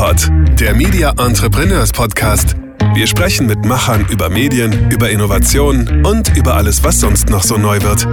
Mediapod, der Media Entrepreneurs Podcast. Wir sprechen mit Machern über Medien, über Innovation und über alles, was sonst noch so neu wird.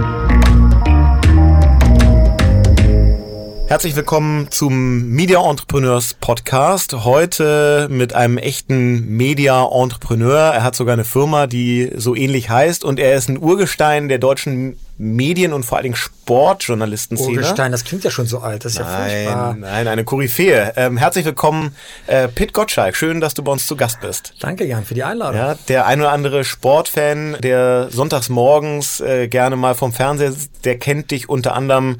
Herzlich willkommen zum Media Entrepreneurs Podcast. Heute mit einem echten Media Entrepreneur. Er hat sogar eine Firma, die so ähnlich heißt und er ist ein Urgestein der deutschen Medien- und vor allen Dingen Sportjournalistenszene. Urgestein, das klingt ja schon so alt, das ist nein, ja furchtbar. Nein, eine Koryphäe. Ähm, herzlich willkommen, äh, Pit Gottschalk. Schön, dass du bei uns zu Gast bist. Danke, Jan, für die Einladung. Ja, der ein oder andere Sportfan, der sonntags morgens äh, gerne mal vom Fernseher sitzt, der kennt dich unter anderem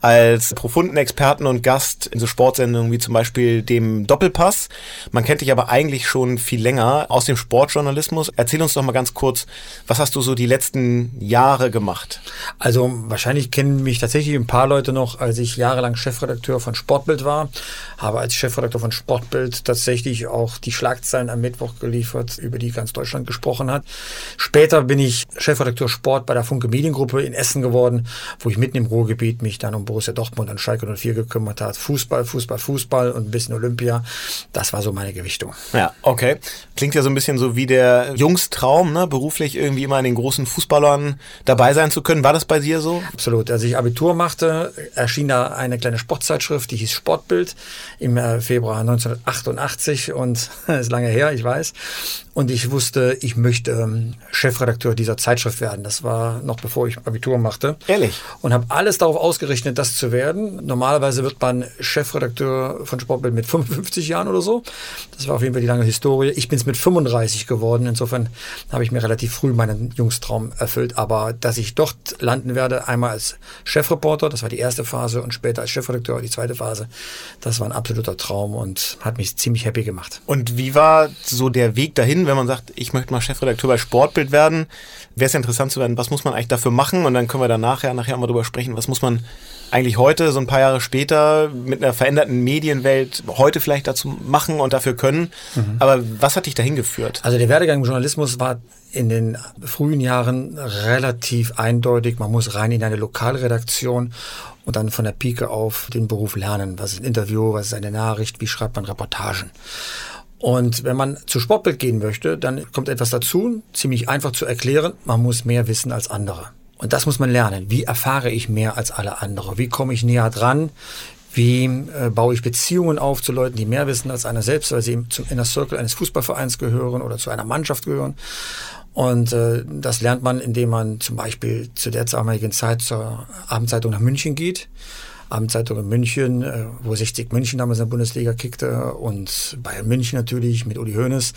als profunden Experten und Gast in so Sportsendungen wie zum Beispiel dem Doppelpass. Man kennt dich aber eigentlich schon viel länger aus dem Sportjournalismus. Erzähl uns doch mal ganz kurz, was hast du so die letzten Jahre gemacht? Also wahrscheinlich kennen mich tatsächlich ein paar Leute noch, als ich jahrelang Chefredakteur von Sportbild war. Habe als Chefredakteur von Sportbild tatsächlich auch die Schlagzeilen am Mittwoch geliefert, über die ganz Deutschland gesprochen hat. Später bin ich Chefredakteur Sport bei der Funke Mediengruppe in Essen geworden, wo ich mitten im Ruhrgebiet mich dann um Borussia Dortmund und Schalke 04 gekümmert hat. Fußball, Fußball, Fußball und ein bisschen Olympia. Das war so meine Gewichtung. Ja, okay. Klingt ja so ein bisschen so wie der Jungstraum, ne? beruflich irgendwie immer in den großen Fußballern dabei sein zu können. War das bei dir so? Absolut. Als ich Abitur machte, erschien da eine kleine Sportzeitschrift, die hieß Sportbild im äh, Februar 1988 und ist lange her, ich weiß. Und ich wusste, ich möchte ähm, Chefredakteur dieser Zeitschrift werden. Das war noch bevor ich Abitur machte. Ehrlich? Und habe alles darauf ausgerichtet, das zu werden. Normalerweise wird man Chefredakteur von Sportbild mit 55 Jahren oder so. Das war auf jeden Fall die lange Historie. Ich bin es mit 35 geworden. Insofern habe ich mir relativ früh meinen Jungstraum erfüllt. Aber dass ich dort landen werde, einmal als Chefreporter, das war die erste Phase, und später als Chefredakteur, die zweite Phase, das war ein absoluter Traum und hat mich ziemlich happy gemacht. Und wie war so der Weg dahin, wenn man sagt, ich möchte mal Chefredakteur bei Sportbild werden? Wäre es ja interessant zu werden, was muss man eigentlich dafür machen? Und dann können wir dann nachher, nachher mal drüber sprechen, was muss man eigentlich heute, so ein paar Jahre später, mit einer veränderten Medienwelt heute vielleicht dazu machen und dafür können. Mhm. Aber was hat dich dahin geführt? Also der Werdegang im Journalismus war in den frühen Jahren relativ eindeutig. Man muss rein in eine Lokalredaktion und dann von der Pike auf den Beruf lernen. Was ist ein Interview, was ist eine Nachricht, wie schreibt man Reportagen? Und wenn man zu Sportbild gehen möchte, dann kommt etwas dazu, ziemlich einfach zu erklären, man muss mehr wissen als andere. Und das muss man lernen. Wie erfahre ich mehr als alle anderen? Wie komme ich näher dran? Wie äh, baue ich Beziehungen auf zu Leuten, die mehr wissen als einer selbst, weil sie zum Inner Circle eines Fußballvereins gehören oder zu einer Mannschaft gehören? Und äh, das lernt man, indem man zum Beispiel zu der damaligen Zeit zur Abendzeitung nach München geht Abendzeitung in München, äh, wo 60 München damals in der Bundesliga kickte und Bayern München natürlich mit Uli Hoeneß.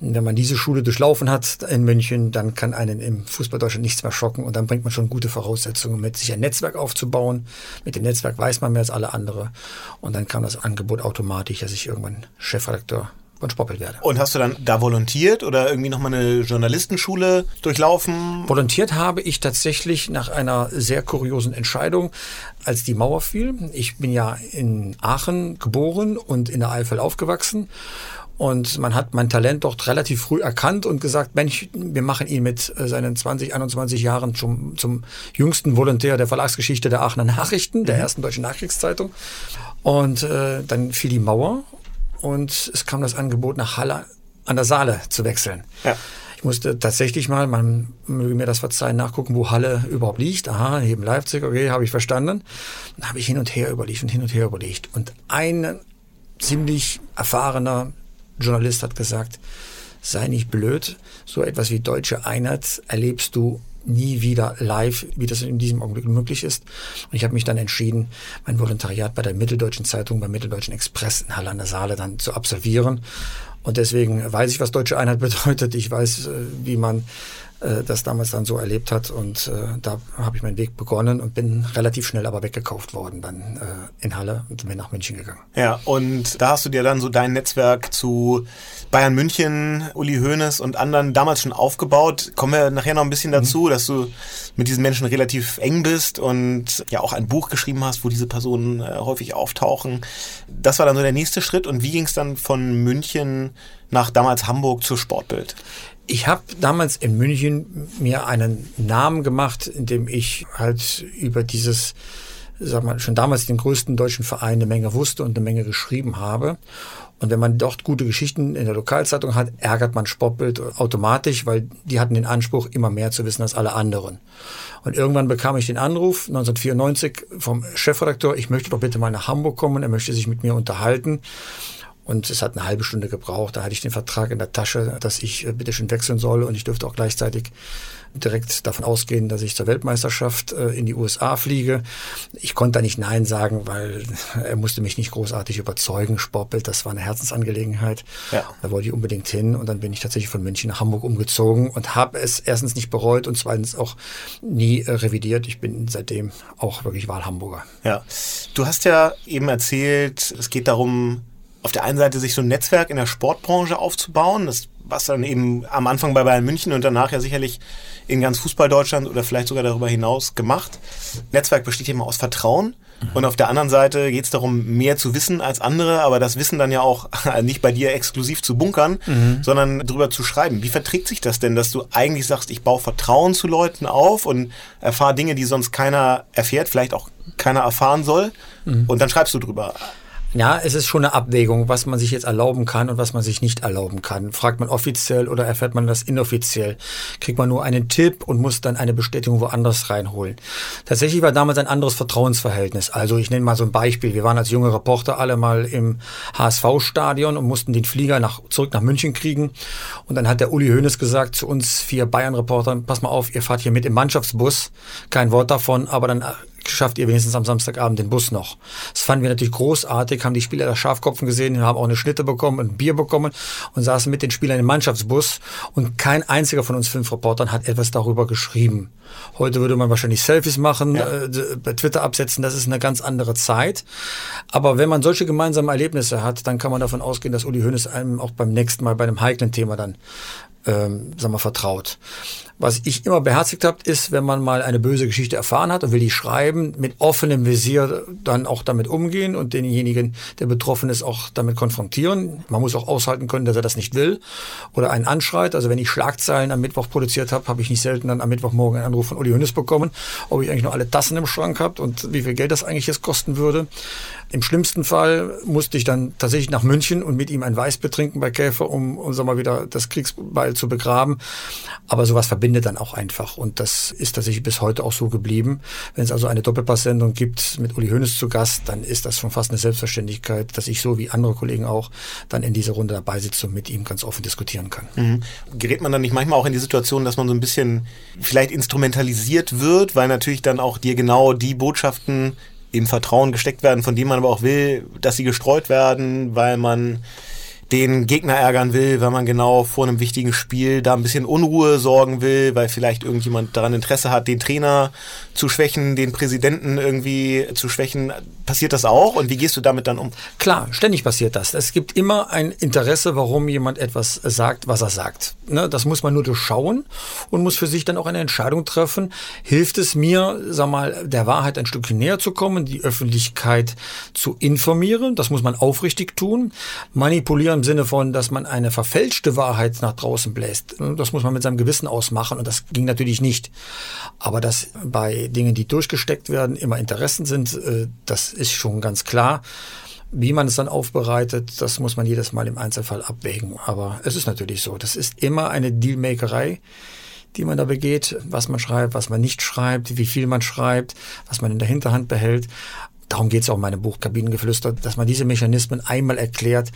Wenn man diese Schule durchlaufen hat in München, dann kann einen im Fußball Deutschland nichts mehr schocken und dann bringt man schon gute Voraussetzungen mit, sich ein Netzwerk aufzubauen. Mit dem Netzwerk weiß man mehr als alle andere und dann kam das Angebot automatisch, dass ich irgendwann Chefredakteur Sportbild werde. Und hast du dann da volontiert oder irgendwie nochmal eine Journalistenschule durchlaufen? Volontiert habe ich tatsächlich nach einer sehr kuriosen Entscheidung, als die Mauer fiel. Ich bin ja in Aachen geboren und in der Eifel aufgewachsen. Und man hat mein Talent dort relativ früh erkannt und gesagt, Mensch, wir machen ihn mit äh, seinen 20, 21 Jahren zum, zum jüngsten Volontär der Verlagsgeschichte der Aachener Nachrichten, der mhm. ersten deutschen Nachkriegszeitung. Und äh, dann fiel die Mauer und es kam das Angebot, nach Halle an der Saale zu wechseln. Ja. Ich musste tatsächlich mal, man möge mir das verzeihen, nachgucken, wo Halle überhaupt liegt. Aha, neben Leipzig, okay, habe ich verstanden. Dann habe ich hin und her überlegt und hin und her überlegt. Und ein ziemlich erfahrener Journalist hat gesagt, sei nicht blöd, so etwas wie deutsche Einheit erlebst du nie wieder live, wie das in diesem Augenblick möglich ist. Und ich habe mich dann entschieden, mein Volontariat bei der Mitteldeutschen Zeitung, beim Mitteldeutschen Express in Halle an der Saale dann zu absolvieren. Und deswegen weiß ich, was deutsche Einheit bedeutet. Ich weiß, äh, wie man äh, das damals dann so erlebt hat. Und äh, da habe ich meinen Weg begonnen und bin relativ schnell aber weggekauft worden dann äh, in Halle und bin nach München gegangen. Ja, und da hast du dir dann so dein Netzwerk zu Bayern München, Uli Hoeneß und anderen damals schon aufgebaut. Kommen wir nachher noch ein bisschen dazu, mhm. dass du mit diesen Menschen relativ eng bist und ja auch ein Buch geschrieben hast, wo diese Personen äh, häufig auftauchen. Das war dann so der nächste Schritt. Und wie ging es dann von München nach damals Hamburg zu Sportbild? Ich habe damals in München mir einen Namen gemacht, indem ich halt über dieses sag mal, schon damals den größten deutschen Verein eine Menge wusste und eine Menge geschrieben habe. Und wenn man dort gute Geschichten in der Lokalzeitung hat, ärgert man Sportbild automatisch, weil die hatten den Anspruch, immer mehr zu wissen als alle anderen. Und irgendwann bekam ich den Anruf, 1994, vom Chefredakteur, ich möchte doch bitte mal nach Hamburg kommen, er möchte sich mit mir unterhalten. Und es hat eine halbe Stunde gebraucht. Da hatte ich den Vertrag in der Tasche, dass ich äh, bitte schon wechseln soll. Und ich dürfte auch gleichzeitig direkt davon ausgehen, dass ich zur Weltmeisterschaft äh, in die USA fliege. Ich konnte da nicht Nein sagen, weil er musste mich nicht großartig überzeugen. Sportbild, das war eine Herzensangelegenheit. Ja. Da wollte ich unbedingt hin. Und dann bin ich tatsächlich von München nach Hamburg umgezogen und habe es erstens nicht bereut und zweitens auch nie äh, revidiert. Ich bin seitdem auch wirklich Wahlhamburger. Ja. Du hast ja eben erzählt, es geht darum, auf der einen Seite sich so ein Netzwerk in der Sportbranche aufzubauen, das was dann eben am Anfang bei Bayern München und danach ja sicherlich in ganz Fußball-Deutschland oder vielleicht sogar darüber hinaus gemacht. Netzwerk besteht immer aus Vertrauen. Mhm. Und auf der anderen Seite geht es darum, mehr zu wissen als andere, aber das Wissen dann ja auch nicht bei dir exklusiv zu bunkern, mhm. sondern drüber zu schreiben. Wie verträgt sich das denn, dass du eigentlich sagst, ich baue Vertrauen zu Leuten auf und erfahre Dinge, die sonst keiner erfährt, vielleicht auch keiner erfahren soll, mhm. und dann schreibst du drüber. Ja, es ist schon eine Abwägung, was man sich jetzt erlauben kann und was man sich nicht erlauben kann. Fragt man offiziell oder erfährt man das inoffiziell? Kriegt man nur einen Tipp und muss dann eine Bestätigung woanders reinholen? Tatsächlich war damals ein anderes Vertrauensverhältnis. Also ich nenne mal so ein Beispiel. Wir waren als junge Reporter alle mal im HSV-Stadion und mussten den Flieger nach, zurück nach München kriegen. Und dann hat der Uli Hoeneß gesagt zu uns vier Bayern-Reportern, pass mal auf, ihr fahrt hier mit im Mannschaftsbus. Kein Wort davon, aber dann schafft ihr wenigstens am Samstagabend den Bus noch. Das fanden wir natürlich großartig, haben die Spieler der Schafkopfen gesehen, haben auch eine Schnitte bekommen, ein Bier bekommen und saßen mit den Spielern im Mannschaftsbus und kein einziger von uns fünf Reportern hat etwas darüber geschrieben. Heute würde man wahrscheinlich Selfies machen, ja. äh, bei Twitter absetzen, das ist eine ganz andere Zeit. Aber wenn man solche gemeinsamen Erlebnisse hat, dann kann man davon ausgehen, dass Uli Hoeneß einem auch beim nächsten Mal bei einem heiklen Thema dann ähm, sagen wir, vertraut. Was ich immer beherzigt habe, ist, wenn man mal eine böse Geschichte erfahren hat und will die schreiben, mit offenem Visier dann auch damit umgehen und denjenigen, der betroffen ist, auch damit konfrontieren. Man muss auch aushalten können, dass er das nicht will oder einen anschreit. Also wenn ich Schlagzeilen am Mittwoch produziert habe, habe ich nicht selten dann am Mittwochmorgen einen Anruf von Uli Hönes bekommen, ob ich eigentlich noch alle Tassen im Schrank habe und wie viel Geld das eigentlich jetzt kosten würde. Im schlimmsten Fall musste ich dann tatsächlich nach München und mit ihm ein Weiß betrinken bei Käfer, um, um sag mal, wieder das Kriegsbeil zu begraben. Aber sowas verbindet dann auch einfach. Und das ist tatsächlich bis heute auch so geblieben. Wenn es also eine Doppelpass-Sendung gibt mit Uli Hoeneß zu Gast, dann ist das schon fast eine Selbstverständlichkeit, dass ich so wie andere Kollegen auch dann in dieser Runde dabei sitze und mit ihm ganz offen diskutieren kann. Mhm. Gerät man dann nicht manchmal auch in die Situation, dass man so ein bisschen vielleicht instrumentalisiert wird, weil natürlich dann auch dir genau die Botschaften im Vertrauen gesteckt werden, von dem man aber auch will, dass sie gestreut werden, weil man den Gegner ärgern will, weil man genau vor einem wichtigen Spiel da ein bisschen Unruhe sorgen will, weil vielleicht irgendjemand daran Interesse hat, den Trainer zu schwächen, den Präsidenten irgendwie zu schwächen. Passiert das auch und wie gehst du damit dann um? Klar, ständig passiert das. Es gibt immer ein Interesse, warum jemand etwas sagt, was er sagt. Ne, das muss man nur durchschauen und muss für sich dann auch eine Entscheidung treffen. Hilft es mir, sag mal, der Wahrheit ein Stückchen näher zu kommen, die Öffentlichkeit zu informieren? Das muss man aufrichtig tun. Manipulieren im Sinne von, dass man eine verfälschte Wahrheit nach draußen bläst. Das muss man mit seinem Gewissen ausmachen und das ging natürlich nicht. Aber dass bei Dingen, die durchgesteckt werden, immer Interessen sind, äh, das ist schon ganz klar. Wie man es dann aufbereitet, das muss man jedes Mal im Einzelfall abwägen. Aber es ist natürlich so. Das ist immer eine Dealmakerei die man da begeht, was man schreibt, was man nicht schreibt, wie viel man schreibt, was man in der Hinterhand behält. Darum geht es auch in meinem Buch Kabinengeflüster, dass man diese Mechanismen einmal erklärt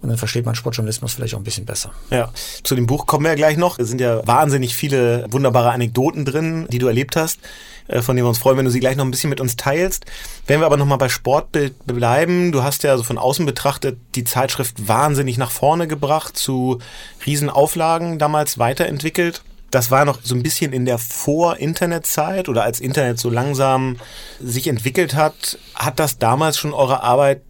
und dann versteht man Sportjournalismus vielleicht auch ein bisschen besser. Ja, zu dem Buch kommen wir ja gleich noch. Es sind ja wahnsinnig viele wunderbare Anekdoten drin, die du erlebt hast, äh, von denen wir uns freuen, wenn du sie gleich noch ein bisschen mit uns teilst. Wenn wir aber nochmal bei Sportbild bleiben, du hast ja so von außen betrachtet die Zeitschrift wahnsinnig nach vorne gebracht, zu Riesenauflagen damals weiterentwickelt das war noch so ein bisschen in der Vor-Internet-Zeit oder als Internet so langsam sich entwickelt hat. Hat das damals schon eure Arbeit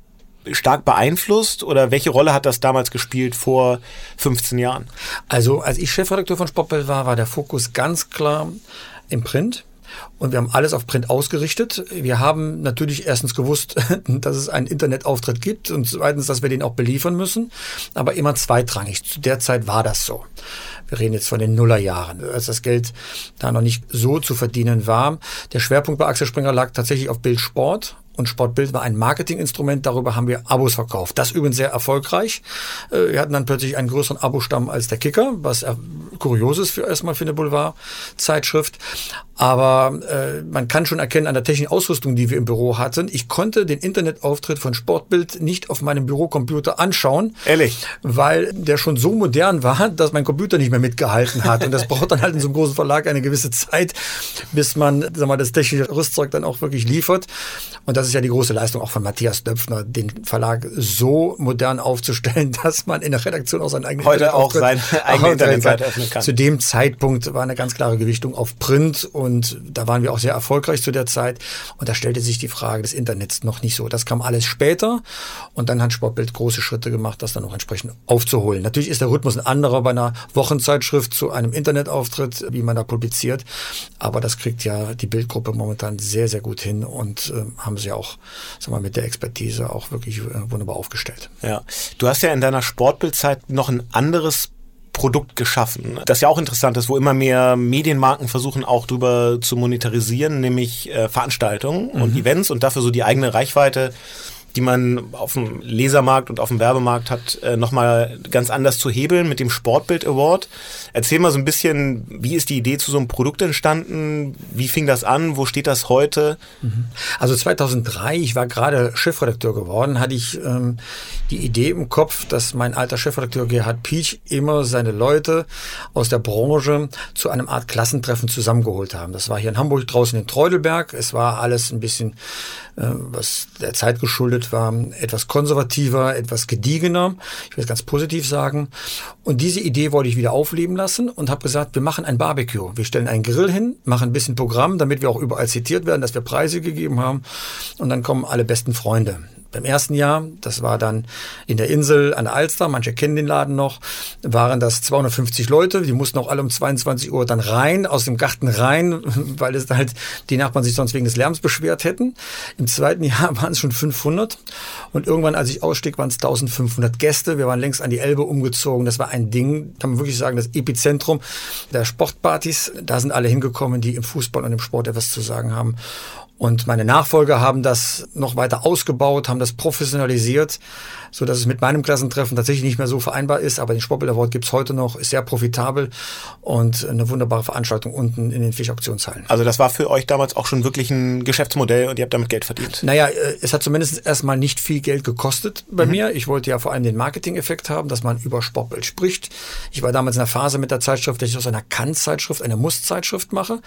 stark beeinflusst oder welche Rolle hat das damals gespielt vor 15 Jahren? Also als ich Chefredakteur von Sportbild war, war der Fokus ganz klar im Print. Und wir haben alles auf Print ausgerichtet. Wir haben natürlich erstens gewusst, dass es einen Internetauftritt gibt und zweitens, dass wir den auch beliefern müssen, aber immer zweitrangig. Zu der Zeit war das so. Wir reden jetzt von den Nullerjahren, als das Geld da noch nicht so zu verdienen war. Der Schwerpunkt bei Axel Springer lag tatsächlich auf Bildsport und Sportbild war ein Marketinginstrument. Darüber haben wir Abos verkauft. Das übrigens sehr erfolgreich. Äh, wir hatten dann plötzlich einen größeren Abostamm als der Kicker, was kurios ist für erstmal für eine Boulevardzeitschrift. Aber äh, man kann schon erkennen an der technischen Ausrüstung, die wir im Büro hatten, ich konnte den Internetauftritt von Sportbild nicht auf meinem Bürocomputer anschauen. Ehrlich? Weil der schon so modern war, dass mein Computer nicht mehr mitgehalten hat. Und das braucht dann halt in so einem großen Verlag eine gewisse Zeit, bis man sag mal, das technische Rüstzeug dann auch wirklich liefert. Und das ist ja die große Leistung auch von Matthias Döpfner, den Verlag so modern aufzustellen, dass man in der Redaktion auch seinen eigenen Heute auch seine eigene Internetseite öffnen kann. Zu dem Zeitpunkt war eine ganz klare Gewichtung auf Print und da waren wir auch sehr erfolgreich zu der Zeit. Und da stellte sich die Frage des Internets noch nicht so. Das kam alles später und dann hat Sportbild große Schritte gemacht, das dann auch entsprechend aufzuholen. Natürlich ist der Rhythmus ein anderer bei einer Wochenzeitschrift zu einem Internetauftritt, wie man da publiziert. Aber das kriegt ja die Bildgruppe momentan sehr, sehr gut hin und äh, haben sie auch, sag mal, mit der Expertise auch wirklich äh, wunderbar aufgestellt. Ja. Du hast ja in deiner Sportbildzeit noch ein anderes Produkt geschaffen. Das ja auch interessant ist, wo immer mehr Medienmarken versuchen auch drüber zu monetarisieren, nämlich äh, Veranstaltungen mhm. und Events und dafür so die eigene Reichweite die man auf dem Lesermarkt und auf dem Werbemarkt hat, äh, nochmal ganz anders zu hebeln mit dem Sportbild Award. Erzähl mal so ein bisschen, wie ist die Idee zu so einem Produkt entstanden? Wie fing das an? Wo steht das heute? Mhm. Also 2003, ich war gerade Chefredakteur geworden, hatte ich ähm, die Idee im Kopf, dass mein alter Chefredakteur Gerhard Piech immer seine Leute aus der Branche zu einem Art Klassentreffen zusammengeholt haben. Das war hier in Hamburg draußen in Treudelberg. Es war alles ein bisschen, äh, was der Zeit geschuldet Bild war etwas konservativer, etwas gediegener. Ich will es ganz positiv sagen. Und diese Idee wollte ich wieder aufleben lassen und habe gesagt, wir machen ein Barbecue. Wir stellen einen Grill hin, machen ein bisschen Programm, damit wir auch überall zitiert werden, dass wir Preise gegeben haben. Und dann kommen alle besten Freunde beim ersten Jahr, das war dann in der Insel an der Alster, manche kennen den Laden noch, waren das 250 Leute, die mussten auch alle um 22 Uhr dann rein, aus dem Garten rein, weil es halt die Nachbarn sich sonst wegen des Lärms beschwert hätten. Im zweiten Jahr waren es schon 500 und irgendwann, als ich ausstieg, waren es 1500 Gäste. Wir waren längst an die Elbe umgezogen. Das war ein Ding, kann man wirklich sagen, das Epizentrum der Sportpartys. Da sind alle hingekommen, die im Fußball und im Sport etwas zu sagen haben. Und meine Nachfolger haben das noch weiter ausgebaut, haben das professionalisiert, so dass es mit meinem Klassentreffen tatsächlich nicht mehr so vereinbar ist. Aber den Sportbild Award gibt's heute noch, ist sehr profitabel und eine wunderbare Veranstaltung unten in den Fischauktionshallen. Also das war für euch damals auch schon wirklich ein Geschäftsmodell und ihr habt damit Geld verdient? Naja, äh, es hat zumindest erstmal nicht viel Geld gekostet bei mhm. mir. Ich wollte ja vor allem den Marketing-Effekt haben, dass man über Sportbild spricht. Ich war damals in der Phase mit der Zeitschrift, dass ich aus einer Kann-Zeitschrift eine Muss-Zeitschrift mache.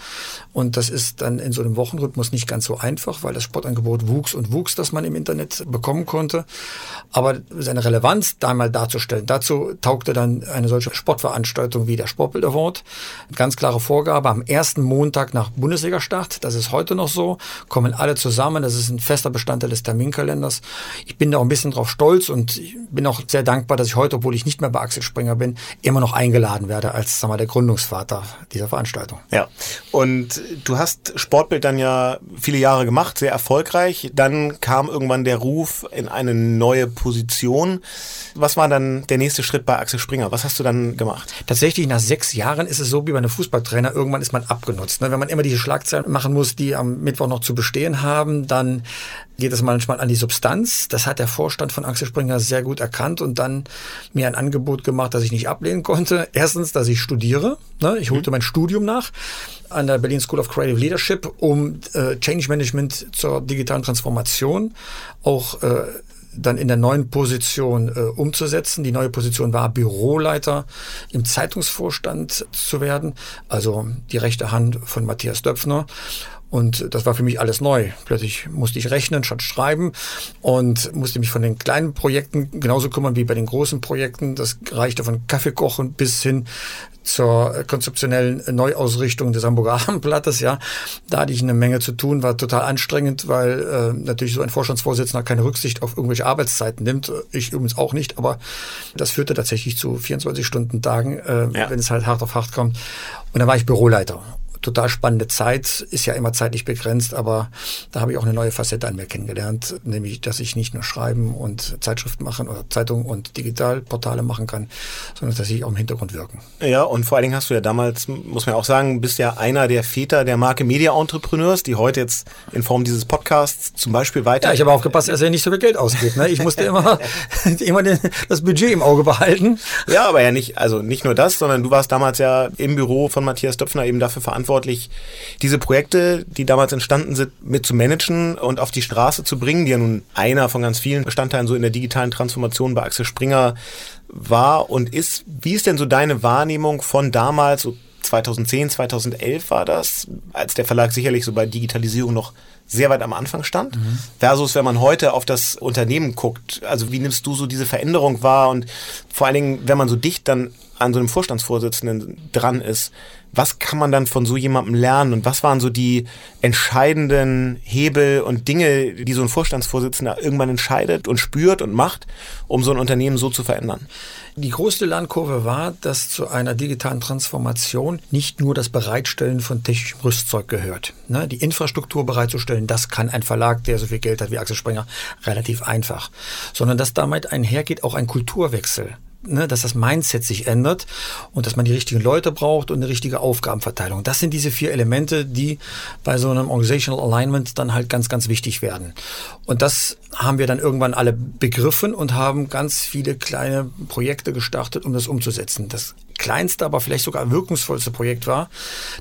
Und das ist dann in so einem Wochenrhythmus nicht ganz so einfach, weil das Sportangebot wuchs und wuchs, das man im Internet bekommen konnte. Aber seine Relevanz da einmal darzustellen, dazu taugte dann eine solche Sportveranstaltung wie der Sportbild Award. Ganz klare Vorgabe, am ersten Montag nach Bundesliga-Start, das ist heute noch so, kommen alle zusammen, das ist ein fester Bestandteil des Terminkalenders. Ich bin da auch ein bisschen drauf stolz und bin auch sehr dankbar, dass ich heute, obwohl ich nicht mehr bei Axel Springer bin, immer noch eingeladen werde als sag mal, der Gründungsvater dieser Veranstaltung. Ja, und du hast Sportbild dann ja viele Jahre gemacht, sehr erfolgreich. Dann kam irgendwann der Ruf in eine neue Position. Was war dann der nächste Schritt bei Axel Springer? Was hast du dann gemacht? Tatsächlich, nach sechs Jahren ist es so wie bei einem Fußballtrainer. Irgendwann ist man abgenutzt. Ne? Wenn man immer diese Schlagzeilen machen muss, die am Mittwoch noch zu bestehen haben, dann geht es manchmal an die Substanz. Das hat der Vorstand von Axel Springer sehr gut erkannt und dann mir ein Angebot gemacht, das ich nicht ablehnen konnte. Erstens, dass ich studiere. Ne? Ich holte mhm. mein Studium nach an der Berlin School of Creative Leadership, um äh, Change Management zur digitalen Transformation auch äh, dann in der neuen Position äh, umzusetzen. Die neue Position war Büroleiter im Zeitungsvorstand zu werden, also die rechte Hand von Matthias Döpfner. Und das war für mich alles neu. Plötzlich musste ich rechnen statt schreiben und musste mich von den kleinen Projekten genauso kümmern wie bei den großen Projekten. Das reichte von Kaffeekochen bis hin zur konzeptionellen Neuausrichtung des Hamburger Abendblattes. Ja, da hatte ich eine Menge zu tun, war total anstrengend, weil äh, natürlich so ein Vorstandsvorsitzender keine Rücksicht auf irgendwelche Arbeitszeiten nimmt. Ich übrigens auch nicht, aber das führte tatsächlich zu 24 Stunden Tagen, äh, ja. wenn es halt hart auf hart kommt. Und dann war ich Büroleiter total spannende Zeit, ist ja immer zeitlich begrenzt, aber da habe ich auch eine neue Facette an mir kennengelernt, nämlich, dass ich nicht nur schreiben und Zeitschriften machen oder Zeitungen und Digitalportale machen kann, sondern dass ich auch im Hintergrund wirken. Ja, und vor allen Dingen hast du ja damals, muss man auch sagen, bist ja einer der Väter der Marke Media Entrepreneurs, die heute jetzt in Form dieses Podcasts zum Beispiel weiter. Ja, ich habe aufgepasst, dass er nicht so viel Geld ausgibt. Ne? Ich musste immer, immer den, das Budget im Auge behalten. Ja, aber ja nicht, also nicht nur das, sondern du warst damals ja im Büro von Matthias Döpfner eben dafür verantwortlich, diese Projekte, die damals entstanden sind, mit zu managen und auf die Straße zu bringen, die ja nun einer von ganz vielen Bestandteilen so in der digitalen Transformation bei Axel Springer war und ist. Wie ist denn so deine Wahrnehmung von damals, so 2010, 2011 war das, als der Verlag sicherlich so bei Digitalisierung noch sehr weit am Anfang stand, mhm. versus wenn man heute auf das Unternehmen guckt. Also wie nimmst du so diese Veränderung wahr und vor allen Dingen, wenn man so dicht dann an so einem Vorstandsvorsitzenden dran ist, was kann man dann von so jemandem lernen und was waren so die entscheidenden Hebel und Dinge, die so ein Vorstandsvorsitzender irgendwann entscheidet und spürt und macht, um so ein Unternehmen so zu verändern? Die größte Lernkurve war, dass zu einer digitalen Transformation nicht nur das Bereitstellen von technischem Rüstzeug gehört. Ne, die Infrastruktur bereitzustellen, das kann ein Verlag, der so viel Geld hat wie Axel Springer, relativ einfach. Sondern dass damit einhergeht auch ein Kulturwechsel ne, dass das Mindset sich ändert und dass man die richtigen Leute braucht und eine richtige Aufgabenverteilung. Das sind diese vier Elemente, die bei so einem Organizational Alignment dann halt ganz, ganz wichtig werden. Und das haben wir dann irgendwann alle begriffen und haben ganz viele kleine Projekte gestartet, um das umzusetzen. Das kleinste, aber vielleicht sogar wirkungsvollste Projekt war,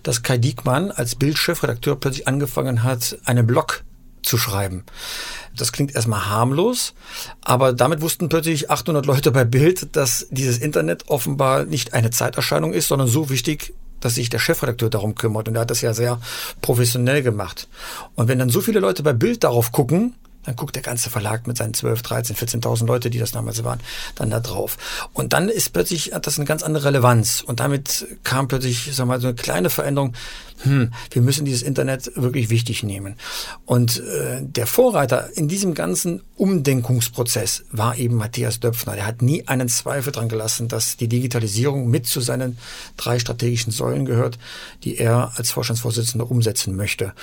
dass Kai Diekmann als Bildchefredakteur plötzlich angefangen hat, einen Blog zu schreiben. Das klingt erstmal harmlos, aber damit wussten plötzlich 800 Leute bei Bild, dass dieses Internet offenbar nicht eine Zeiterscheinung ist, sondern so wichtig, dass sich der Chefredakteur darum kümmert. Und er hat das ja sehr professionell gemacht. Und wenn dann so viele Leute bei Bild darauf gucken, dann guckt der ganze Verlag mit seinen 12, 13, 14.000 Leute, die das damals waren, dann da drauf. Und dann ist plötzlich, hat das eine ganz andere Relevanz. Und damit kam plötzlich, sag mal, so eine kleine Veränderung. Hm, wir müssen dieses Internet wirklich wichtig nehmen. Und äh, der Vorreiter in diesem ganzen Umdenkungsprozess war eben Matthias Döpfner. Der hat nie einen Zweifel dran gelassen, dass die Digitalisierung mit zu seinen drei strategischen Säulen gehört, die er als Vorstandsvorsitzender umsetzen möchte.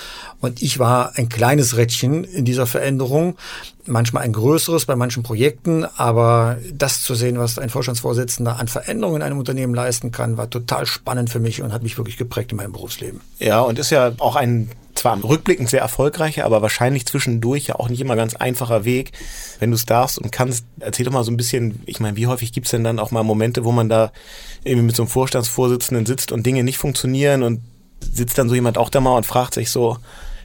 Und ich war ein kleines Rädchen in dieser Veränderung Veränderung, manchmal ein größeres bei manchen Projekten, aber das zu sehen, was ein Vorstandsvorsitzender an Veränderungen in einem Unternehmen leisten kann, war total spannend für mich und hat mich wirklich geprägt in meinem Berufsleben. Ja, und ist ja auch ein zwar rückblickend sehr erfolgreicher, aber wahrscheinlich zwischendurch ja auch nicht immer ganz einfacher Weg. Wenn du es darfst und kannst, erzähl doch mal so ein bisschen, ich meine, wie häufig gibt es denn dann auch mal Momente, wo man da irgendwie mit so einem Vorstandsvorsitzenden sitzt und Dinge nicht funktionieren und sitzt dann so jemand auch da mal und fragt sich so,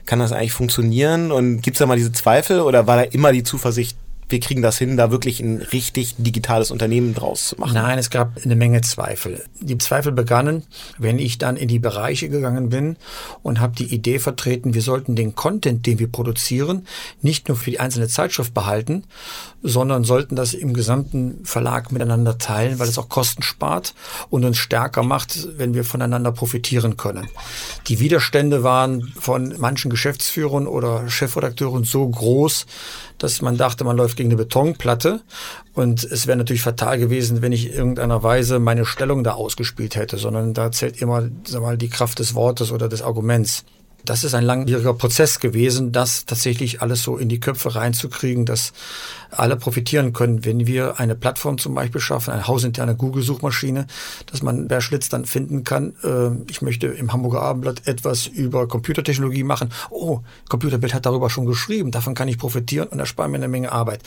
kann das eigentlich funktionieren? Und gibt es da mal diese Zweifel oder war da immer die Zuversicht wir kriegen das hin, da wirklich ein richtig digitales Unternehmen draus zu machen? Nein, es gab eine Menge Zweifel. Die Zweifel begannen, wenn ich dann in die Bereiche gegangen bin und habe die Idee vertreten, wir sollten den Content, den wir produzieren, nicht nur für die einzelne Zeitschrift behalten, sondern sollten das im gesamten Verlag miteinander teilen, weil es auch Kosten spart und uns stärker macht, wenn wir voneinander profitieren können. Die Widerstände waren von manchen Geschäftsführern oder Chefredakteuren so groß, dass man dachte, man läuft gegen eine Betonplatte. Und es wäre natürlich fatal gewesen, wenn ich in irgendeiner Weise meine Stellung da ausgespielt hätte, sondern da zählt immer sag mal, die Kraft des Wortes oder des Arguments das ist ein langwieriger Prozess gewesen, das tatsächlich alles so in die Köpfe reinzukriegen, dass alle profitieren können, wenn wir eine Plattform zum Beispiel schaffen, eine hausinterne Google-Suchmaschine, dass man per Schlitz dann finden kann, äh, ich möchte im Hamburger Abendblatt etwas über Computertechnologie machen. Oh, Computerbild hat darüber schon geschrieben, davon kann ich profitieren und erspare mir eine Menge Arbeit.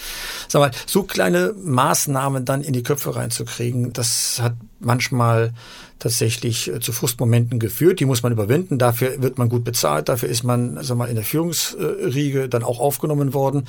Sag mal, so kleine Maßnahmen dann in die Köpfe reinzukriegen, das hat manchmal tatsächlich äh, zu Frustmomenten geführt. Die muss man überwinden. Dafür wird man gut bezahlt. Dafür ist man, sag mal, in der Führungsriege dann auch aufgenommen worden.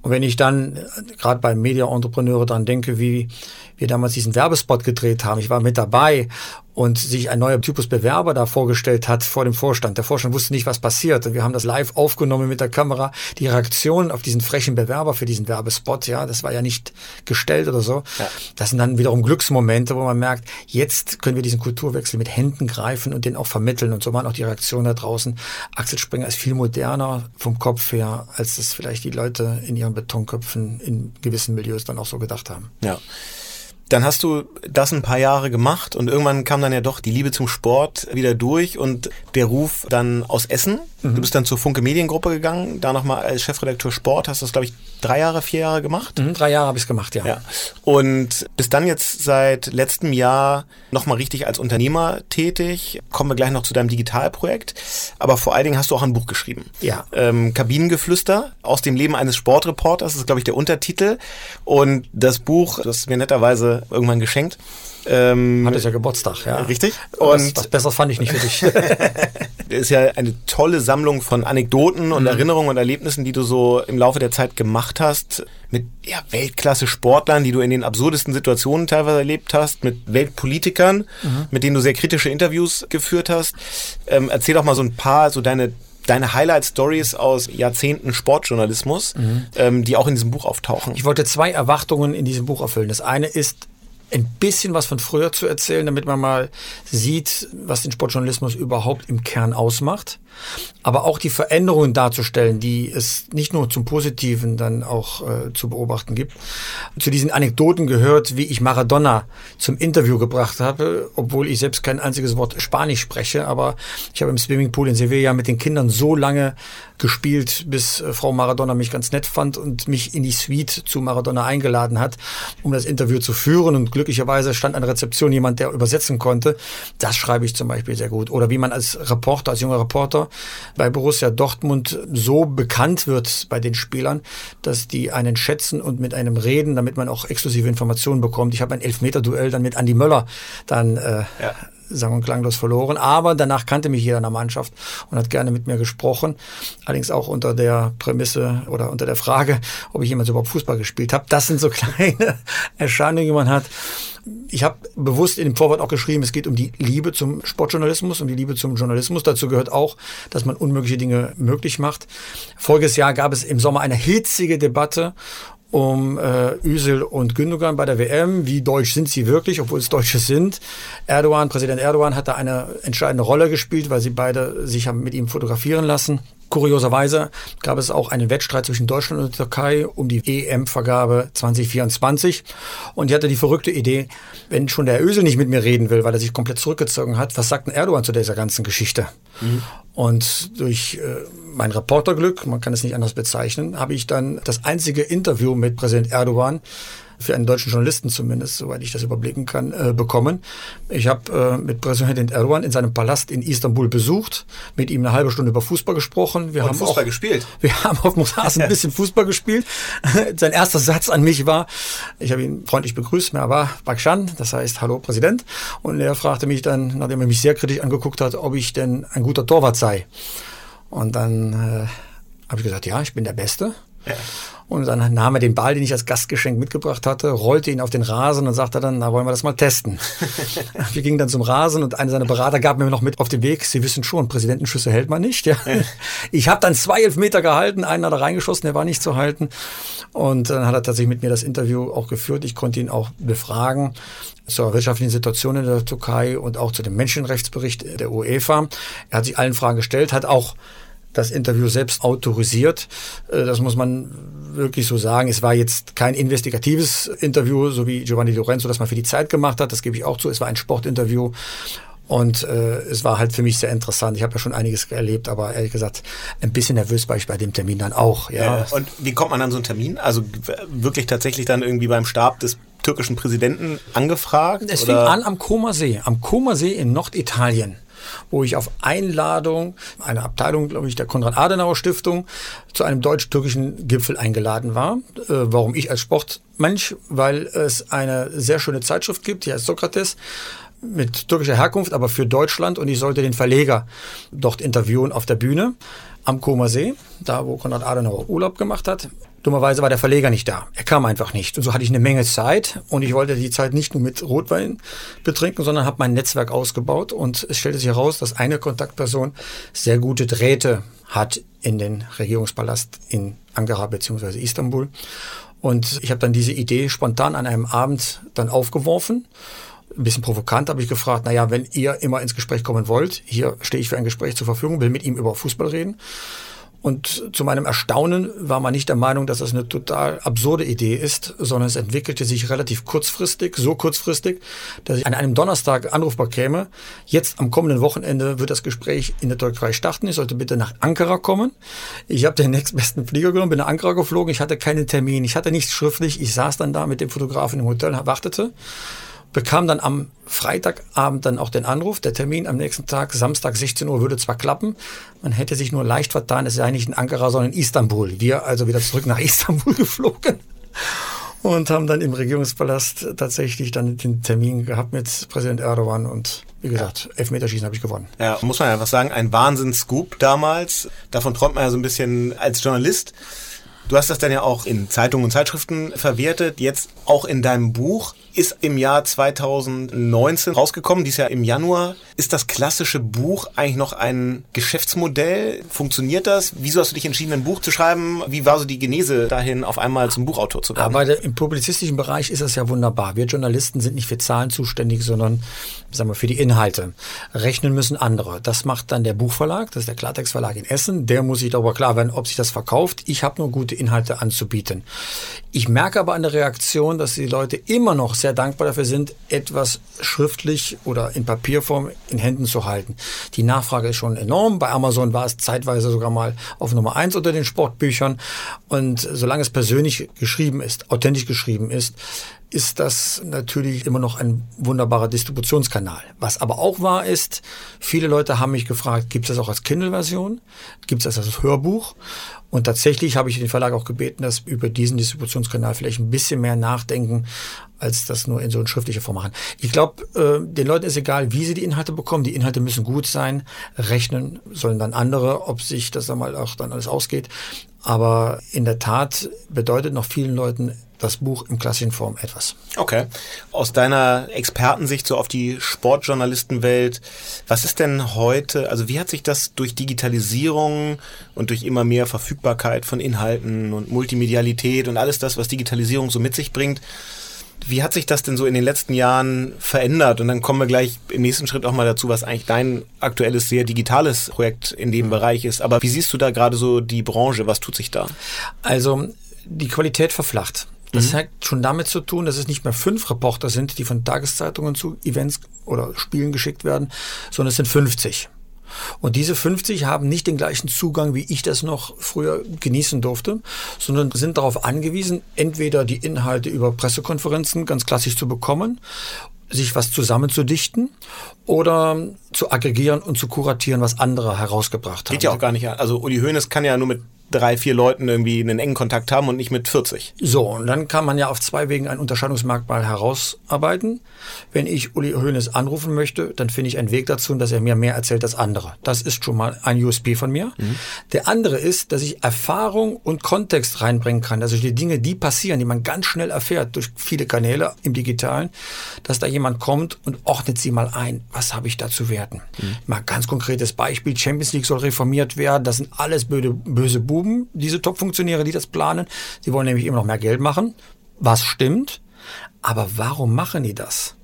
Und wenn ich dann äh, gerade beim Media-Entrepreneure dran denke, wie wir damals diesen Werbespot gedreht haben, ich war mit dabei und sich ein neuer Typus Bewerber da vorgestellt hat vor dem Vorstand. Der Vorstand wusste nicht, was passiert. Und wir haben das live aufgenommen mit der Kamera. Die Reaktion auf diesen frechen Bewerber für diesen Werbespot, ja, das war ja nicht gestellt oder so. Ja. Das sind dann wiederum Glücksmomente, wo man merkt, jetzt können wir diesen Kulturwechsel mit Händen greifen und den auch vermitteln. Und so waren auch die Reaktionen da draußen. Axel Springer ist viel moderner vom Kopf her, als das vielleicht die Leute in ihren Betonköpfen in gewissen Milieus dann auch so gedacht haben. Ja. Dann hast du das ein paar Jahre gemacht und irgendwann kam dann ja doch die Liebe zum Sport wieder durch und der Ruf dann aus Essen. Mhm. Du bist dann zur Funke Mediengruppe gegangen, da nochmal als Chefredakteur Sport, hast das, glaube ich, drei Jahre, vier Jahre gemacht. Mhm, drei Jahre habe ich es gemacht, ja. ja. Und bist dann jetzt seit letztem Jahr nochmal richtig als Unternehmer tätig. Kommen wir gleich noch zu deinem Digitalprojekt. Aber vor allen Dingen hast du auch ein Buch geschrieben. Ja. Ähm, Kabinengeflüster aus dem Leben eines Sportreporters, das ist, glaube ich, der Untertitel. Und das Buch, das mir netterweise irgendwann geschenkt. Ähm, Hattest ja Geburtstag, ja. Richtig. Und was, was Besseres fand ich nicht für dich. ist ja eine tolle Sammlung von Anekdoten und mhm. Erinnerungen und Erlebnissen, die du so im Laufe der Zeit gemacht hast. Mit ja, Weltklasse-Sportlern, die du in den absurdesten Situationen teilweise erlebt hast, mit Weltpolitikern, mhm. mit denen du sehr kritische Interviews geführt hast. Ähm, erzähl doch mal so ein paar, so deine deine Highlight-Stories aus Jahrzehnten Sportjournalismus, mhm. ähm, die auch in diesem Buch auftauchen. Ich wollte zwei Erwartungen in diesem Buch erfüllen. Das eine ist, ein bisschen was von früher zu erzählen, damit man mal sieht, was den Sportjournalismus überhaupt im Kern ausmacht aber auch die Veränderungen darzustellen, die es nicht nur zum Positiven dann auch äh, zu beobachten gibt. Zu diesen Anekdoten gehört, wie ich Maradona zum Interview gebracht habe, obwohl ich selbst kein einziges Wort Spanisch spreche, aber ich habe im Swimmingpool in Sevilla mit den Kindern so lange gespielt, bis äh, Frau Maradona mich ganz nett fand und mich in die Suite zu Maradona eingeladen hat, um das Interview zu führen. Und glücklicherweise stand an der Rezeption jemand, der übersetzen konnte. Das schreibe ich zum Beispiel sehr gut. Oder wie man als Reporter, als junger Reporter bei Borussia Dortmund so bekannt wird bei den Spielern, dass die einen schätzen und mit einem reden, damit man auch exklusive Informationen bekommt. Ich habe ein Elfmeter-Duell dann mit Andy Möller dann äh, ja sang- und klanglos verloren. Aber danach kannte mich jeder in der Mannschaft und hat gerne mit mir gesprochen. Allerdings auch unter der Prämisse oder unter der Frage, ob ich jemals überhaupt Fußball gespielt habe. Das sind so kleine Erscheinungen, die man hat ich habe bewusst in dem Vorwort auch geschrieben, es geht um die Liebe zum Sportjournalismus, um die Liebe zum Journalismus. Dazu gehört auch, dass man unmögliche Dinge möglich macht. Voriges Jahr gab es im Sommer eine hitzige Debatte um äh, Üsel und Gündogan bei der WM. Wie deutsch sind sie wirklich, obwohl es Deutsche sind? Erdogan, Präsident Erdogan hat da eine entscheidende Rolle gespielt, weil sie beide sich haben mit ihm fotografieren lassen. Kurioserweise gab es auch einen Wettstreit zwischen Deutschland und der Türkei um die EM-Vergabe 2024. Und ich hatte die verrückte Idee, wenn schon der Ösel nicht mit mir reden will, weil er sich komplett zurückgezogen hat, was sagt denn Erdogan zu dieser ganzen Geschichte? Mhm. Und durch äh, mein Reporterglück, man kann es nicht anders bezeichnen, habe ich dann das einzige Interview mit Präsident Erdogan für einen deutschen Journalisten zumindest, soweit ich das überblicken kann, äh, bekommen. Ich habe äh, mit Präsident Erdogan in seinem Palast in Istanbul besucht, mit ihm eine halbe Stunde über Fußball gesprochen. Wir Und haben Fußball auch, gespielt. Wir haben auf Rasen ein bisschen Fußball gespielt. Sein erster Satz an mich war, ich habe ihn freundlich begrüßt, Merhaba Bakshan, das heißt Hallo Präsident. Und er fragte mich dann, nachdem er mich sehr kritisch angeguckt hat, ob ich denn ein guter Torwart sei. Und dann äh, habe ich gesagt, ja, ich bin der Beste. Ja. Und dann nahm er den Ball, den ich als Gastgeschenk mitgebracht hatte, rollte ihn auf den Rasen und sagte dann, na wollen wir das mal testen. wir gingen dann zum Rasen und einer seiner Berater gab mir noch mit auf den Weg, Sie wissen schon, Präsidentenschüsse hält man nicht. Ja. Ich habe dann zwei Elfmeter gehalten, einen hat er reingeschossen, der war nicht zu halten. Und dann hat er tatsächlich mit mir das Interview auch geführt. Ich konnte ihn auch befragen zur wirtschaftlichen Situation in der Türkei und auch zu dem Menschenrechtsbericht der UEFA. Er hat sich allen Fragen gestellt, hat auch das Interview selbst autorisiert. Äh, das muss man wirklich so sagen. Es war jetzt kein investigatives Interview, so wie Giovanni Lorenzo das mal für die Zeit gemacht hat. Das gebe ich auch zu. Es war ein Sportinterview. Und äh, es war halt für mich sehr interessant. Ich habe ja schon einiges erlebt, aber ehrlich gesagt, ein bisschen nervös war ich bei dem Termin dann auch. Ja. ja. Und wie kommt man an so einen Termin? Also wirklich tatsächlich dann irgendwie beim Stab des türkischen Präsidenten angefragt? Es fing an am Koma See, am Koma See in Norditalien wo ich auf Einladung einer Abteilung, glaube ich, der Konrad-Adenauer-Stiftung zu einem deutsch-türkischen Gipfel eingeladen war. Äh, warum ich als Sportmensch? Weil es eine sehr schöne Zeitschrift gibt, die heißt Sokrates mit türkischer Herkunft, aber für Deutschland und ich sollte den Verleger dort interviewen auf der Bühne am Koma See, da wo Konrad Adenauer Urlaub gemacht hat. Dummerweise war der Verleger nicht da. Er kam einfach nicht. Und so hatte ich eine Menge Zeit und ich wollte die Zeit nicht nur mit Rotwein betrinken, sondern habe mein Netzwerk ausgebaut und es stellte sich heraus, dass eine Kontaktperson sehr gute Drähte hat in den Regierungspalast in Ankara bzw. Istanbul. Und ich habe dann diese Idee spontan an einem Abend dann aufgeworfen ein bisschen provokant habe ich gefragt, naja, wenn ihr immer ins Gespräch kommen wollt, hier stehe ich für ein Gespräch zur Verfügung, will mit ihm über Fußball reden. Und zu meinem Erstaunen war man nicht der Meinung, dass das eine total absurde Idee ist, sondern es entwickelte sich relativ kurzfristig, so kurzfristig, dass ich an einem Donnerstag anrufbar käme. Jetzt am kommenden Wochenende wird das Gespräch in der Türkei starten. Ich sollte bitte nach Ankara kommen. Ich habe den nächstbesten Flieger genommen, bin nach Ankara geflogen. Ich hatte keinen Termin, ich hatte nichts schriftlich. Ich saß dann da mit dem Fotografen im Hotel, wartete bekam dann am Freitagabend dann auch den Anruf, der Termin am nächsten Tag, Samstag 16 Uhr, würde zwar klappen, man hätte sich nur leicht vertan, es sei nicht in Ankara, sondern in Istanbul. Wir also wieder zurück nach Istanbul geflogen und haben dann im Regierungspalast tatsächlich dann den Termin gehabt mit Präsident Erdogan und wie gesagt, Elfmeterschießen habe ich gewonnen. Ja, muss man einfach sagen, ein Wahnsinns-Scoop damals. Davon träumt man ja so ein bisschen als Journalist. Du hast das dann ja auch in Zeitungen und Zeitschriften verwertet, jetzt auch in deinem Buch ist im Jahr 2019 rausgekommen, dieses Jahr im Januar. Ist das klassische Buch eigentlich noch ein Geschäftsmodell? Funktioniert das? Wieso hast du dich entschieden, ein Buch zu schreiben? Wie war so die Genese dahin, auf einmal zum Buchautor zu werden? Aber im publizistischen Bereich ist das ja wunderbar. Wir Journalisten sind nicht für Zahlen zuständig, sondern sagen wir, für die Inhalte. Rechnen müssen andere. Das macht dann der Buchverlag, das ist der Klartext Verlag in Essen. Der muss sich darüber klar werden, ob sich das verkauft. Ich habe nur gute Inhalte anzubieten. Ich merke aber an der Reaktion, dass die Leute immer noch sehr dankbar dafür sind, etwas schriftlich oder in Papierform in Händen zu halten. Die Nachfrage ist schon enorm. Bei Amazon war es zeitweise sogar mal auf Nummer eins unter den Sportbüchern. Und solange es persönlich geschrieben ist, authentisch geschrieben ist, ist das natürlich immer noch ein wunderbarer Distributionskanal. Was aber auch wahr ist, viele Leute haben mich gefragt, gibt es das auch als Kindle-Version? Gibt es das als Hörbuch? Und tatsächlich habe ich den Verlag auch gebeten, dass über diesen Distributionskanal vielleicht ein bisschen mehr nachdenken, als das nur in so ein schriftlicher Form machen. Ich glaube, äh, den Leuten ist egal, wie sie die Inhalte bekommen. Die Inhalte müssen gut sein. Rechnen sollen dann andere, ob sich das dann mal auch dann alles ausgeht. Aber in der Tat bedeutet noch vielen Leuten das Buch im klassischen Form etwas. Okay. Aus deiner Expertensicht so auf die Sportjournalistenwelt, was ist denn heute, also wie hat sich das durch Digitalisierung und durch immer mehr Verfügbarkeit von Inhalten und Multimedialität und alles das, was Digitalisierung so mit sich bringt, wie hat sich das denn so in den letzten Jahren verändert? Und dann kommen wir gleich im nächsten Schritt auch mal dazu, was eigentlich dein aktuelles, sehr digitales Projekt in dem Bereich ist. Aber wie siehst du da gerade so die Branche? Was tut sich da? Also die Qualität verflacht. Das mhm. hat schon damit zu tun, dass es nicht mehr fünf Reporter sind, die von Tageszeitungen zu Events oder Spielen geschickt werden, sondern es sind 50. Und diese 50 haben nicht den gleichen Zugang, wie ich das noch früher genießen durfte, sondern sind darauf angewiesen, entweder die Inhalte über Pressekonferenzen ganz klassisch zu bekommen sich was zusammenzudichten oder zu aggregieren und zu kuratieren, was andere herausgebracht haben. Geht ja auch gar nicht. Also Uli Hoeneß kann ja nur mit drei, vier Leuten irgendwie einen engen Kontakt haben und nicht mit 40. So, und dann kann man ja auf zwei Wegen ein Unterscheidungsmerkmal herausarbeiten. Wenn ich Uli Hoeneß anrufen möchte, dann finde ich einen Weg dazu, dass er mir mehr erzählt als andere. Das ist schon mal ein USB von mir. Mhm. Der andere ist, dass ich Erfahrung und Kontext reinbringen kann. Also die Dinge, die passieren, die man ganz schnell erfährt durch viele Kanäle im Digitalen, dass da jemand kommt und ordnet sie mal ein. Was habe ich da zu werten? Mhm. Mal ganz konkretes Beispiel. Champions League soll reformiert werden. Das sind alles böse, böse Buben Buben, diese Top-Funktionäre, die das planen. Sie wollen nämlich immer noch mehr Geld machen, was stimmt. Aber warum machen die das?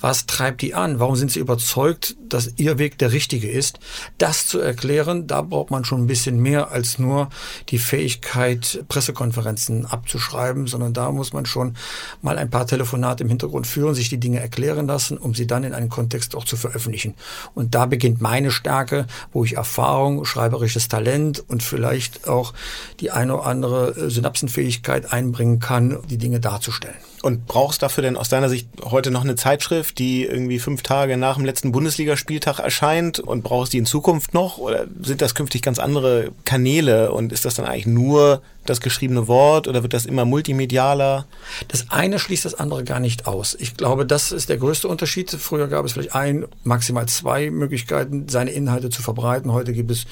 Was treibt die an? Warum sind sie überzeugt, dass ihr Weg der richtige ist? Das zu erklären, da braucht man schon ein bisschen mehr als nur die Fähigkeit, Pressekonferenzen abzuschreiben, sondern da muss man schon mal ein paar Telefonate im Hintergrund führen, sich die Dinge erklären lassen, um sie dann in einem Kontext auch zu veröffentlichen. Und da beginnt meine Stärke, wo ich Erfahrung, schreiberisches Talent und vielleicht auch die eine oder andere Synapsenfähigkeit einbringen kann, die Dinge darzustellen. Und brauchst dafür denn aus deiner Sicht heute noch eine Zeitschrift, die irgendwie fünf Tage nach dem letzten Bundesligaspieltag erscheint und brauchst die in Zukunft noch? Oder sind das künftig ganz andere Kanäle und ist das dann eigentlich nur das geschriebene Wort oder wird das immer multimedialer? Das eine schließt das andere gar nicht aus. Ich glaube, das ist der größte Unterschied. Früher gab es vielleicht ein, maximal zwei Möglichkeiten, seine Inhalte zu verbreiten. Heute gibt es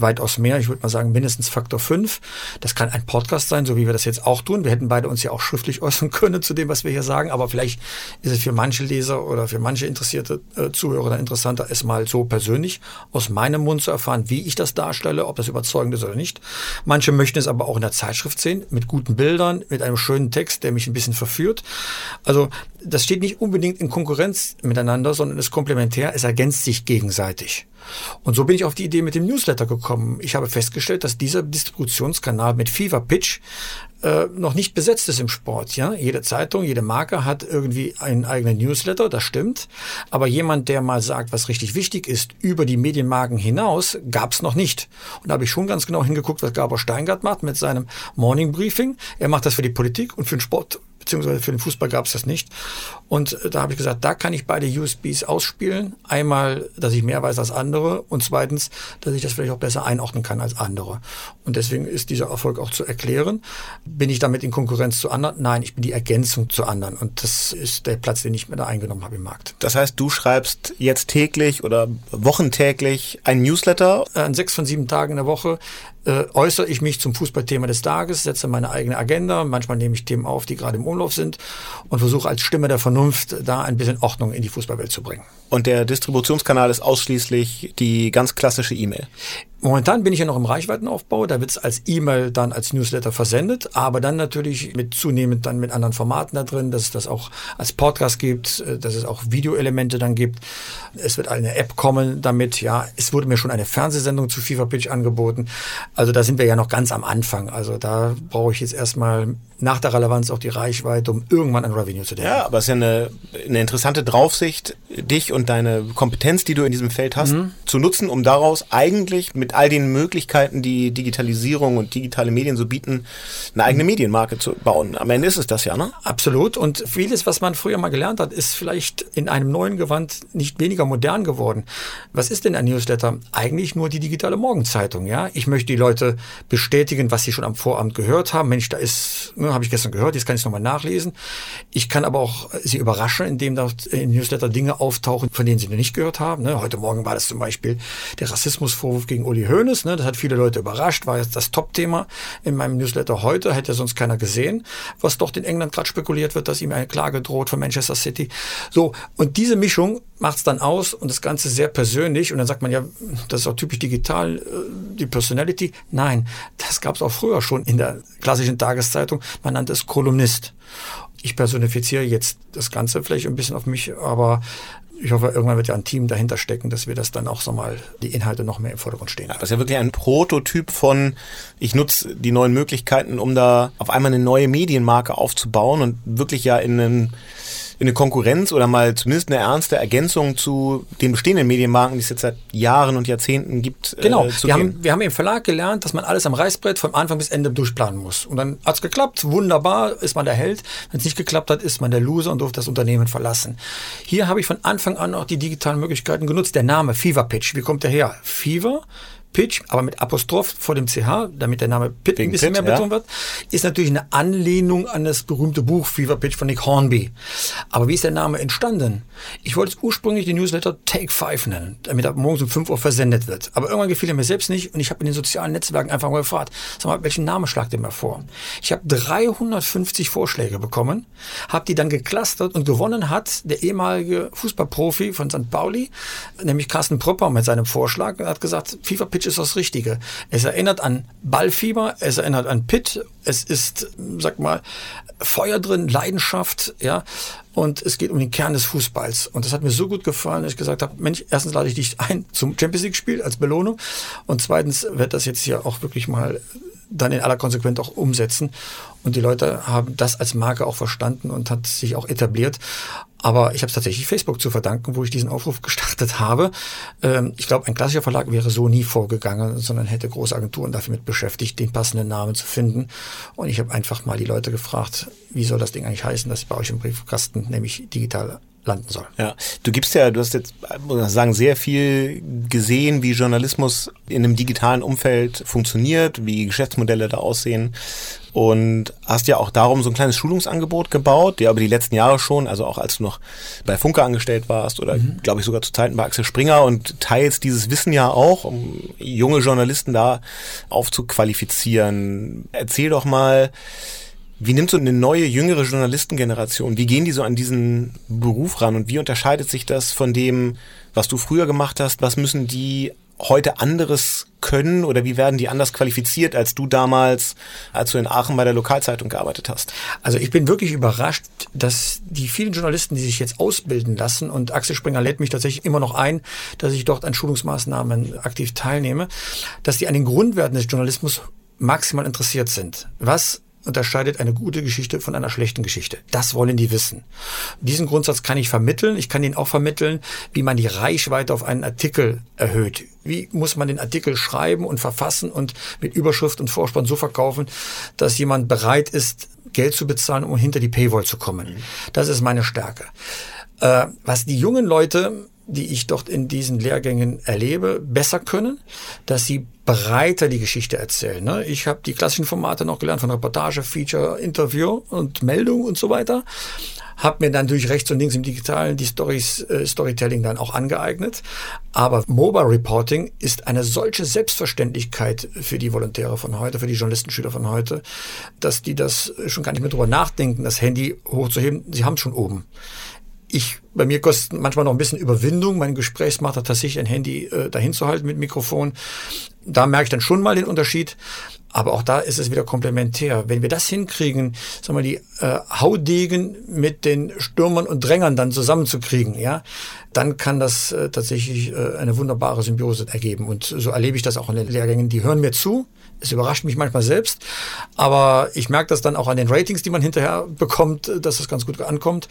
weitaus mehr. Ich würde mal sagen, mindestens Faktor fünf. Das kann ein Podcast sein, so wie wir das jetzt auch tun. Wir hätten beide uns ja auch schriftlich äußern können zu dem, was wir hier sagen. Aber vielleicht ist es für manche Leser oder für manche interessierte äh, Zuhörer dann interessanter, es mal so persönlich aus meinem Mund zu erfahren, wie ich das darstelle, ob das überzeugend ist oder nicht. Manche möchten es aber auch in der der Zeitschrift sehen, mit guten Bildern, mit einem schönen Text, der mich ein bisschen verführt. Also das steht nicht unbedingt in Konkurrenz miteinander, sondern ist komplementär, es ergänzt sich gegenseitig. Und so bin ich auf die Idee mit dem Newsletter gekommen. Ich habe festgestellt, dass dieser Distributionskanal mit Fever Pitch äh, noch nicht besetzt ist im Sport. Ja, jede Zeitung, jede Marke hat irgendwie einen eigenen Newsletter, das stimmt. Aber jemand, der mal sagt, was richtig wichtig ist, über die Medienmarken hinaus, gab es noch nicht. Und da habe ich schon ganz genau hingeguckt, was Gabor Steingart macht mit seinem Morning Briefing. Er macht das für die Politik und für den Sport beziehungsweise für den Fußball gab es das nicht. Und äh, da habe ich gesagt, da kann ich beide USBs ausspielen. Einmal, dass ich mehr weiß als andere und zweitens, dass ich das vielleicht auch besser einordnen kann als andere. Und deswegen ist dieser Erfolg auch zu erklären. Bin ich damit in Konkurrenz zu anderen? Nein, ich bin die Ergänzung zu anderen. Und das ist der Platz, den ich mir da eingenommen habe im Markt. Das heißt, du schreibst jetzt täglich oder wochentäglich ein Newsletter? An sechs von sieben Tagen in der Woche äh, äußere ich mich zum Fußballthema des Tages, setze meine eigene Agenda. Manchmal nehme ich Themen auf, die gerade im Umlauf sind und versuche als Stimme der Vernunft da ein bisschen Ordnung in die Fußballwelt zu bringen. Und der Distributionskanal ist ausschließlich die ganz klassische E-Mail. Momentan bin ich ja noch im Reichweitenaufbau, da wird es als E-Mail dann als Newsletter versendet, aber dann natürlich mit zunehmend dann mit anderen Formaten da drin, dass es das auch als Podcast gibt, äh, dass es auch Videoelemente dann gibt. Es wird eine App kommen damit, ja. Es wurde mir schon eine Fernsehsendung zu FIFA Pitch angeboten. Also da sind wir ja noch ganz am Anfang. Also da brauche ich jetzt erstmal nach der Relevanz auch die Reichweite, um irgendwann ein Revenue zu denken. Ja, aber es ist ja eine, eine interessante Draufsicht, dich und deine Kompetenz, die du in diesem Feld hast, mhm. zu nutzen, um daraus eigentlich mit all den Möglichkeiten, die Digitalisierung und digitale Medien so bieten, eine eigene mhm. Medienmarke zu bauen. Am Ende ist es das ja, ne? Absolut. Und vieles, was man früher mal gelernt hat, ist vielleicht in einem neuen Gewand nicht weniger modern geworden. Was ist denn ein Newsletter? Eigentlich nur die digitale Morgenzeitung, ja. Ich möchte die Leute bestätigen, was sie schon am Vorabend gehört haben. Mensch, da ist, ne, habe ich gestern gehört, jetzt kann ich es nochmal nachlesen. Ich kann aber auch sie überraschen, indem da in Newsletter Dinge auftauchen, von denen sie noch nicht gehört haben. Ne? Heute Morgen war das zum Beispiel der Rassismusvorwurf gegen Uli Hoeneß. Ne? Das hat viele Leute überrascht, war jetzt das Top-Thema in meinem Newsletter heute, hätte sonst keiner gesehen, was dort in England gerade spekuliert wird, dass ihm eine Klage droht von Manchester City. So, und diese Mischung macht es dann aus und das Ganze sehr persönlich und dann sagt man ja, das ist auch typisch digital, äh, die Personality. Nein, das gab es auch früher schon in der klassischen Tageszeitung. Man nannte es Kolumnist. Ich personifiziere jetzt das Ganze vielleicht ein bisschen auf mich, aber ich hoffe, irgendwann wird ja ein Team dahinter stecken, dass wir das dann auch so mal die Inhalte noch mehr im Vordergrund stehen. Ja, das ist ja wirklich ein Prototyp von, ich nutze die neuen Möglichkeiten, um da auf einmal eine neue Medienmarke aufzubauen und wirklich ja in einen in eine Konkurrenz oder mal zumindest eine ernste Ergänzung zu den bestehenden Medienmarken, die es jetzt seit Jahren und Jahrzehnten gibt. Äh, genau, äh, wir, haben, wir haben im Verlag gelernt, dass man alles am Reißbrett von Anfang bis Ende durchplanen muss. Und dann hat's geklappt, wunderbar, ist man der Held. Wenn es nicht geklappt hat, ist man der Loser und durfte das Unternehmen verlassen. Hier habe ich von Anfang an auch die digitalen Möglichkeiten genutzt. Der Name Fever Pitch, wie kommt der her? Fever Pitch, aber mit Apostroph vor dem CH, damit der Name Pitt Wegen ein bisschen Pitt, mehr betont ja. wird, ist natürlich eine Anlehnung an das berühmte Buch Fever Pitch von Nick Hornby. Aber wie ist der Name entstanden? Ich wollte es ursprünglich den Newsletter Take Five nennen, damit er morgens um 5 Uhr versendet wird. Aber irgendwann gefiel er mir selbst nicht und ich habe in den sozialen Netzwerken einfach mal gefragt, sag mal, welchen Namen schlagt ihr mir vor? Ich habe 350 Vorschläge bekommen, habe die dann geklustert und gewonnen hat der ehemalige Fußballprofi von St. Pauli, nämlich Carsten Propper mit seinem Vorschlag und hat gesagt, Fever Pitch Pitch ist das Richtige. Es erinnert an Ballfieber, es erinnert an Pit, es ist, sag mal, Feuer drin, Leidenschaft, ja. Und es geht um den Kern des Fußballs. Und das hat mir so gut gefallen, dass ich gesagt habe, Mensch, erstens lade ich dich ein zum Champions League-Spiel als Belohnung. Und zweitens wird das jetzt hier auch wirklich mal dann in aller Konsequenz auch umsetzen. Und die Leute haben das als Marke auch verstanden und hat sich auch etabliert. Aber ich habe es tatsächlich Facebook zu verdanken, wo ich diesen Aufruf gestartet habe. Ähm, ich glaube, ein klassischer Verlag wäre so nie vorgegangen, sondern hätte große Agenturen dafür mit beschäftigt, den passenden Namen zu finden. Und ich habe einfach mal die Leute gefragt, wie soll das Ding eigentlich heißen, dass bei euch im Briefkasten nämlich digital landen soll. Ja, du gibst ja, du hast jetzt, muss ich sagen, sehr viel gesehen, wie Journalismus in einem digitalen Umfeld funktioniert, wie Geschäftsmodelle da aussehen und hast ja auch darum so ein kleines Schulungsangebot gebaut, der aber die letzten Jahre schon, also auch als du noch bei Funke angestellt warst oder mhm. glaube ich sogar zu Zeiten bei Axel Springer und teilst dieses Wissen ja auch, um junge Journalisten da aufzuqualifizieren. Erzähl doch mal, wie nimmt so eine neue, jüngere Journalistengeneration, wie gehen die so an diesen Beruf ran und wie unterscheidet sich das von dem, was du früher gemacht hast? Was müssen die heute anderes können oder wie werden die anders qualifiziert als du damals, als du in Aachen bei der Lokalzeitung gearbeitet hast? Also ich bin wirklich überrascht, dass die vielen Journalisten, die sich jetzt ausbilden lassen und Axel Springer lädt mich tatsächlich immer noch ein, dass ich dort an Schulungsmaßnahmen aktiv teilnehme, dass die an den Grundwerten des Journalismus maximal interessiert sind. Was unterscheidet eine gute Geschichte von einer schlechten Geschichte. Das wollen die wissen. Diesen Grundsatz kann ich vermitteln. Ich kann Ihnen auch vermitteln, wie man die Reichweite auf einen Artikel erhöht. Wie muss man den Artikel schreiben und verfassen und mit Überschrift und Vorspann so verkaufen, dass jemand bereit ist, Geld zu bezahlen, um hinter die Paywall zu kommen. Das ist meine Stärke. Äh, was die jungen Leute die ich dort in diesen Lehrgängen erlebe, besser können, dass sie breiter die Geschichte erzählen. Ne? Ich habe die klassischen Formate noch gelernt von Reportage, Feature, Interview und Meldung und so weiter. Hab mir dann durch rechts und links im Digitalen die Stories, äh, Storytelling dann auch angeeignet. Aber Mobile Reporting ist eine solche Selbstverständlichkeit für die Volontäre von heute, für die Journalistenschüler von heute, dass die das schon gar nicht mehr drüber nachdenken, das Handy hochzuheben. Sie haben es schon oben ich, bei mir kostet manchmal noch ein bisschen Überwindung, mein Gesprächsmacher tatsächlich ein Handy äh, dahin zu halten mit Mikrofon. Da merke ich dann schon mal den Unterschied. Aber auch da ist es wieder komplementär. Wenn wir das hinkriegen, sagen wir, die äh, Haudegen mit den Stürmern und Drängern dann zusammenzukriegen, ja, dann kann das äh, tatsächlich äh, eine wunderbare Symbiose ergeben. Und so erlebe ich das auch in den Lehrgängen. Die hören mir zu, es überrascht mich manchmal selbst, aber ich merke das dann auch an den Ratings, die man hinterher bekommt, dass das ganz gut ankommt.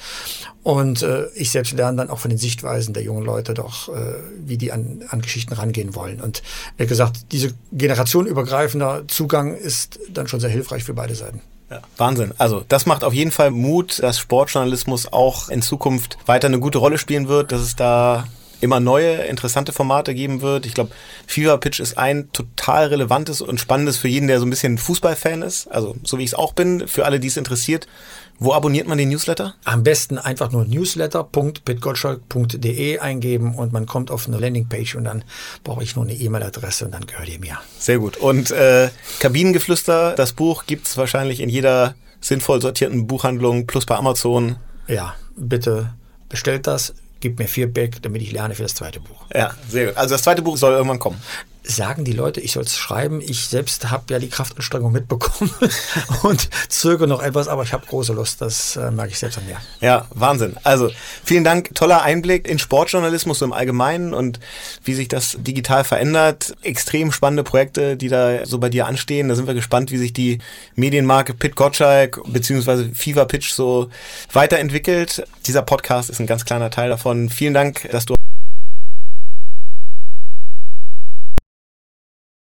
Und äh, ich selbst lerne dann auch von den Sichtweisen der jungen Leute doch, äh, wie die an, an Geschichten rangehen wollen. Und wie gesagt, diese generationenübergreifender Zugang ist dann schon sehr hilfreich für beide Seiten. Ja, Wahnsinn. Also das macht auf jeden Fall Mut, dass Sportjournalismus auch in Zukunft weiter eine gute Rolle spielen wird, dass es da immer neue, interessante Formate geben wird. Ich glaube, Fever Pitch ist ein total relevantes und spannendes für jeden, der so ein bisschen Fußballfan ist. Also, so wie ich es auch bin, für alle, die es interessiert. Wo abonniert man den Newsletter? Am besten einfach nur newsletter.pitgottschalk.de eingeben und man kommt auf eine Landingpage und dann brauche ich nur eine E-Mail-Adresse und dann gehört ihr mir. Sehr gut. Und äh, Kabinengeflüster, das Buch gibt's wahrscheinlich in jeder sinnvoll sortierten Buchhandlung plus bei Amazon. Ja, bitte bestellt das gib mir Feedback, damit ich lerne für das zweite Buch. Ja, sehr gut. Also das zweite Buch soll irgendwann kommen sagen die Leute, ich soll es schreiben. Ich selbst habe ja die Kraftanstrengung mitbekommen und zögere noch etwas, aber ich habe große Lust. Das äh, merke ich selbst an mir. Ja, Wahnsinn. Also vielen Dank. Toller Einblick in Sportjournalismus im Allgemeinen und wie sich das digital verändert. Extrem spannende Projekte, die da so bei dir anstehen. Da sind wir gespannt, wie sich die Medienmarke Pit Gottschalk bzw. Fever Pitch so weiterentwickelt. Dieser Podcast ist ein ganz kleiner Teil davon. Vielen Dank, dass du